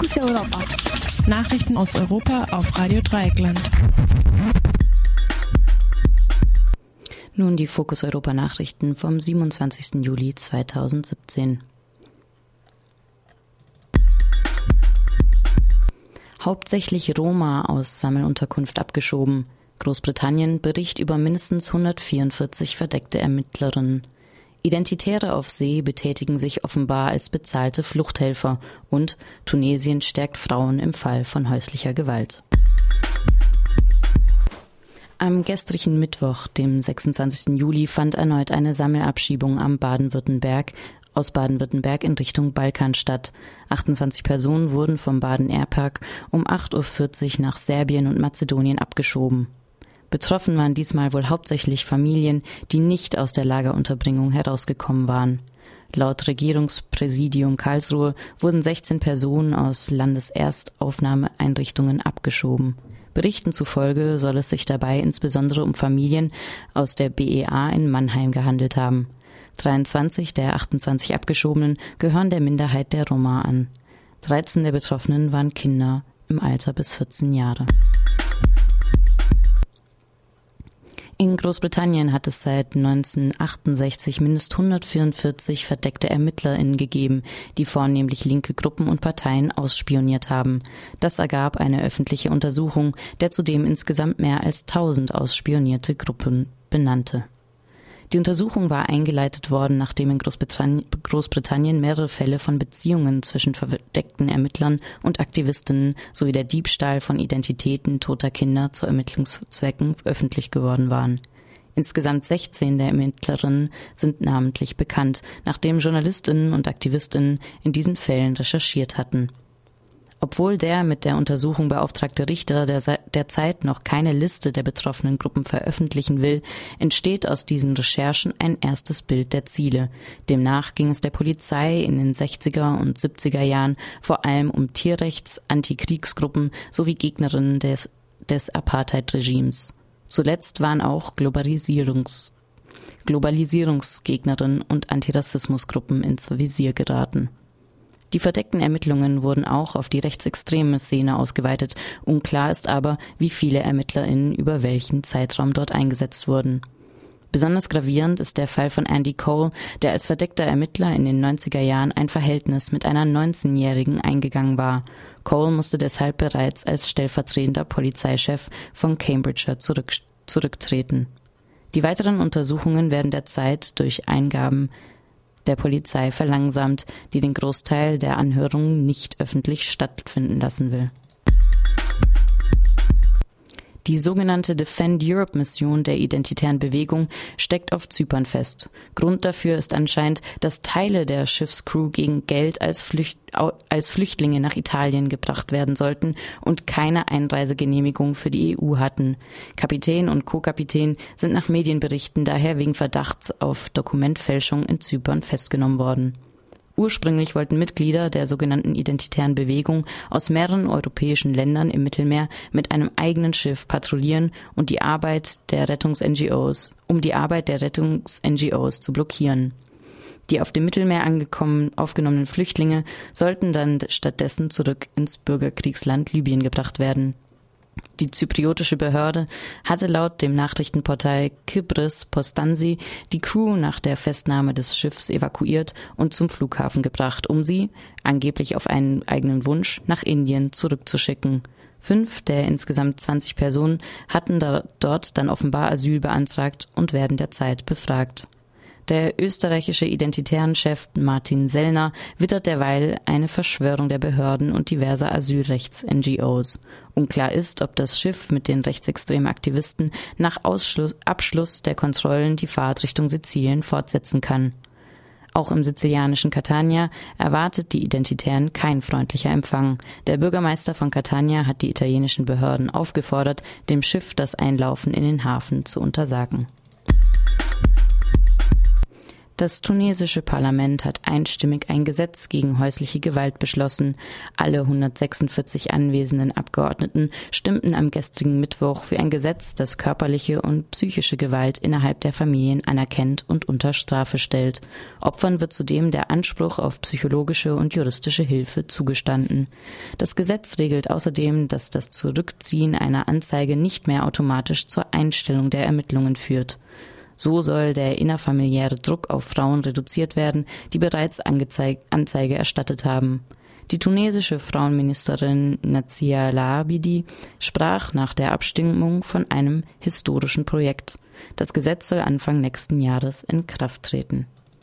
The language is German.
Fokus Europa. Nachrichten aus Europa auf Radio Dreieckland. Nun die Fokus Europa Nachrichten vom 27. Juli 2017. Hauptsächlich Roma aus Sammelunterkunft abgeschoben. Großbritannien Bericht über mindestens 144 verdeckte Ermittlerinnen. Identitäre auf See betätigen sich offenbar als bezahlte Fluchthelfer und Tunesien stärkt Frauen im Fall von häuslicher Gewalt. Am gestrigen Mittwoch, dem 26. Juli, fand erneut eine Sammelabschiebung am Baden-Württemberg aus Baden-Württemberg in Richtung Balkan statt. 28 Personen wurden vom Baden Airpark um 8.40 Uhr nach Serbien und Mazedonien abgeschoben. Betroffen waren diesmal wohl hauptsächlich Familien, die nicht aus der Lagerunterbringung herausgekommen waren. Laut Regierungspräsidium Karlsruhe wurden 16 Personen aus Landeserstaufnahmeeinrichtungen abgeschoben. Berichten zufolge soll es sich dabei insbesondere um Familien aus der BEA in Mannheim gehandelt haben. 23 der 28 Abgeschobenen gehören der Minderheit der Roma an. 13 der Betroffenen waren Kinder im Alter bis 14 Jahre. In Großbritannien hat es seit 1968 mindestens 144 verdeckte ErmittlerInnen gegeben, die vornehmlich linke Gruppen und Parteien ausspioniert haben. Das ergab eine öffentliche Untersuchung, der zudem insgesamt mehr als 1000 ausspionierte Gruppen benannte. Die Untersuchung war eingeleitet worden, nachdem in Großbritannien mehrere Fälle von Beziehungen zwischen verdeckten Ermittlern und Aktivistinnen sowie der Diebstahl von Identitäten toter Kinder zu Ermittlungszwecken öffentlich geworden waren. Insgesamt 16 der Ermittlerinnen sind namentlich bekannt, nachdem Journalistinnen und Aktivistinnen in diesen Fällen recherchiert hatten. Obwohl der mit der Untersuchung beauftragte Richter der derzeit noch keine Liste der betroffenen Gruppen veröffentlichen will, entsteht aus diesen Recherchen ein erstes Bild der Ziele. Demnach ging es der Polizei in den 60er und 70er Jahren vor allem um Tierrechts-, Antikriegsgruppen sowie Gegnerinnen des, des Apartheid-Regimes. Zuletzt waren auch Globalisierungs Globalisierungsgegnerinnen und Antirassismusgruppen ins Visier geraten. Die verdeckten Ermittlungen wurden auch auf die rechtsextreme Szene ausgeweitet. Unklar ist aber, wie viele ErmittlerInnen über welchen Zeitraum dort eingesetzt wurden. Besonders gravierend ist der Fall von Andy Cole, der als verdeckter Ermittler in den 90er Jahren ein Verhältnis mit einer 19-Jährigen eingegangen war. Cole musste deshalb bereits als stellvertretender Polizeichef von Cambridgeshire zurück, zurücktreten. Die weiteren Untersuchungen werden derzeit durch Eingaben der Polizei verlangsamt, die den Großteil der Anhörungen nicht öffentlich stattfinden lassen will. Die sogenannte Defend Europe Mission der identitären Bewegung steckt auf Zypern fest. Grund dafür ist anscheinend, dass Teile der Schiffscrew gegen Geld als, Flücht, als Flüchtlinge nach Italien gebracht werden sollten und keine Einreisegenehmigung für die EU hatten. Kapitän und Co-Kapitän sind nach Medienberichten daher wegen Verdachts auf Dokumentfälschung in Zypern festgenommen worden. Ursprünglich wollten Mitglieder der sogenannten identitären Bewegung aus mehreren europäischen Ländern im Mittelmeer mit einem eigenen Schiff patrouillieren und die Arbeit der Rettungs-NGOs, um die Arbeit der Rettungs-NGOs zu blockieren. Die auf dem Mittelmeer angekommen, aufgenommenen Flüchtlinge sollten dann stattdessen zurück ins Bürgerkriegsland Libyen gebracht werden. Die zypriotische Behörde hatte laut dem Nachrichtenportal Kybris Postansi die Crew nach der Festnahme des Schiffs evakuiert und zum Flughafen gebracht, um sie, angeblich auf einen eigenen Wunsch, nach Indien zurückzuschicken. Fünf der insgesamt 20 Personen hatten dort dann offenbar Asyl beantragt und werden derzeit befragt. Der österreichische Identitärenchef Martin Sellner wittert derweil eine Verschwörung der Behörden und diverser Asylrechts-NGOs. Unklar ist, ob das Schiff mit den rechtsextremen Aktivisten nach Ausschluss, Abschluss der Kontrollen die Fahrt Richtung Sizilien fortsetzen kann. Auch im sizilianischen Catania erwartet die Identitären kein freundlicher Empfang. Der Bürgermeister von Catania hat die italienischen Behörden aufgefordert, dem Schiff das Einlaufen in den Hafen zu untersagen. Das tunesische Parlament hat einstimmig ein Gesetz gegen häusliche Gewalt beschlossen. Alle 146 anwesenden Abgeordneten stimmten am gestrigen Mittwoch für ein Gesetz, das körperliche und psychische Gewalt innerhalb der Familien anerkennt und unter Strafe stellt. Opfern wird zudem der Anspruch auf psychologische und juristische Hilfe zugestanden. Das Gesetz regelt außerdem, dass das Zurückziehen einer Anzeige nicht mehr automatisch zur Einstellung der Ermittlungen führt. So soll der innerfamiliäre Druck auf Frauen reduziert werden, die bereits Anzeige erstattet haben. Die tunesische Frauenministerin Nazia Laabidi sprach nach der Abstimmung von einem historischen Projekt. Das Gesetz soll Anfang nächsten Jahres in Kraft treten.